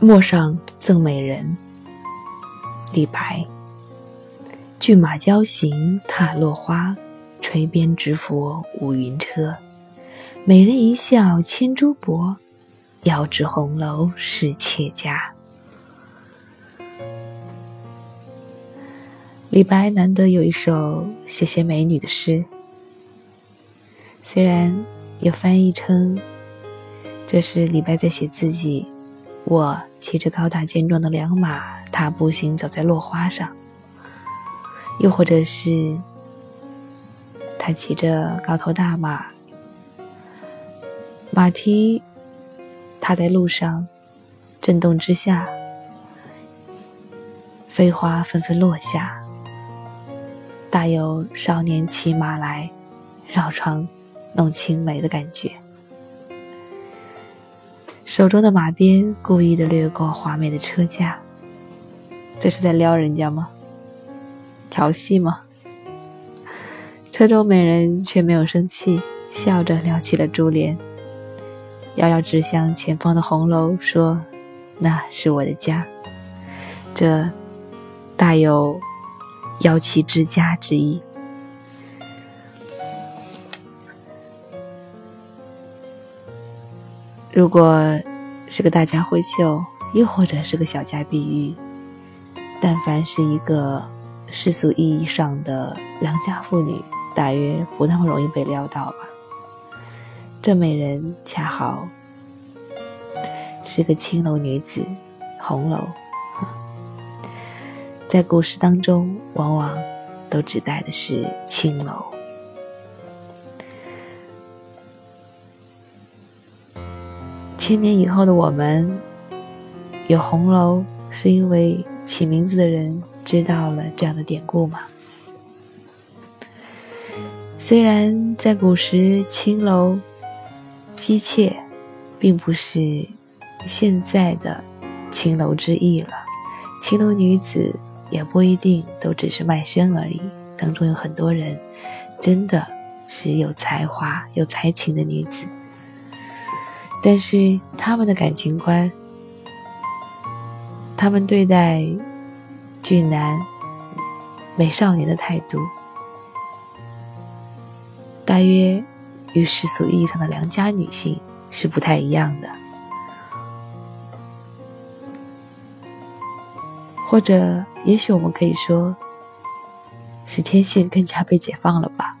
陌上赠美人。李白。骏马交行踏落花，垂鞭直拂五云车。美人一笑千珠箔，遥指红楼是妾家。李白难得有一首写写美女的诗，虽然有翻译称这是李白在写自己。我骑着高大健壮的良马，踏步行走在落花上。又或者是他骑着高头大马，马蹄踏在路上，震动之下，飞花纷纷落下，大有少年骑马来，绕床弄青梅的感觉。手中的马鞭故意的掠过华美的车架，这是在撩人家吗？调戏吗？车中美人却没有生气，笑着撩起了珠帘，遥遥指向前方的红楼，说：“那是我的家。”这大有妖气之家之意。如果是个大家闺秀，又或者是个小家碧玉，但凡是一个世俗意义上的良家妇女，大约不那么容易被撩到吧。这美人恰好是个青楼女子，红楼，在古诗当中，往往都指代的是青楼。千年以后的我们，有红楼，是因为起名字的人知道了这样的典故吗？虽然在古时，青楼姬妾，并不是现在的青楼之意了。青楼女子也不一定都只是卖身而已，当中有很多人，真的是有才华、有才情的女子。但是他们的感情观，他们对待俊男美少年的态度，大约与世俗意义上的良家女性是不太一样的，或者也许我们可以说，是天性更加被解放了吧？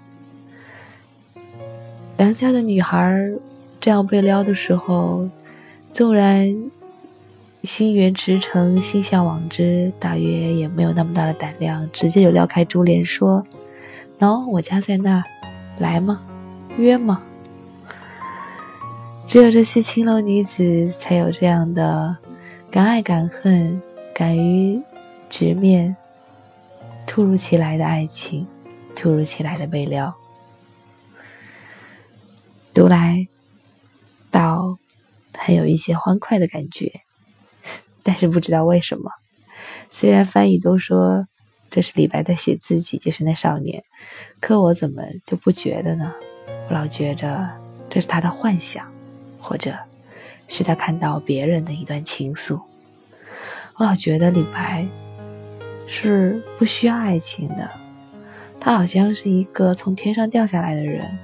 良家的女孩这样被撩的时候，纵然心猿驰骋、心向往之，大约也没有那么大的胆量，直接就撩开珠帘说：“喏，我家在那儿，来吗？约吗？”只有这些青楼女子才有这样的敢爱敢恨、敢于直面突如其来的爱情、突如其来的被撩。读来。到很有一些欢快的感觉，但是不知道为什么，虽然翻译都说这是李白在写自己，就是那少年，可我怎么就不觉得呢？我老觉着这是他的幻想，或者是他看到别人的一段情愫。我老觉得李白是不需要爱情的，他好像是一个从天上掉下来的人。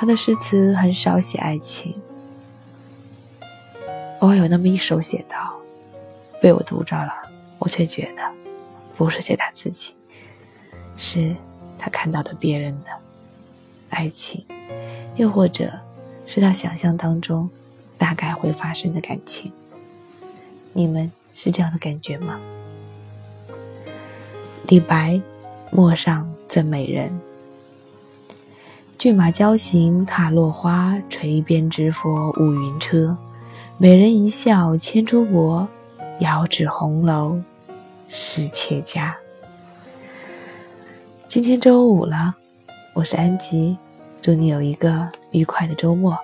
他的诗词很少写爱情，偶尔有那么一首写到，被我读着了，我却觉得不是写他自己，是他看到的别人的爱情，又或者是他想象当中大概会发生的感情。你们是这样的感觉吗？李白，陌上赠美人。骏马交行踏落花，垂鞭直佛五云车。美人一笑千珠箔，遥指红楼是妾家。今天周五了，我是安吉，祝你有一个愉快的周末。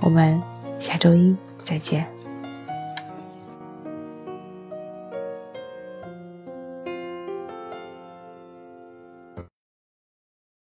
我们下周一再见。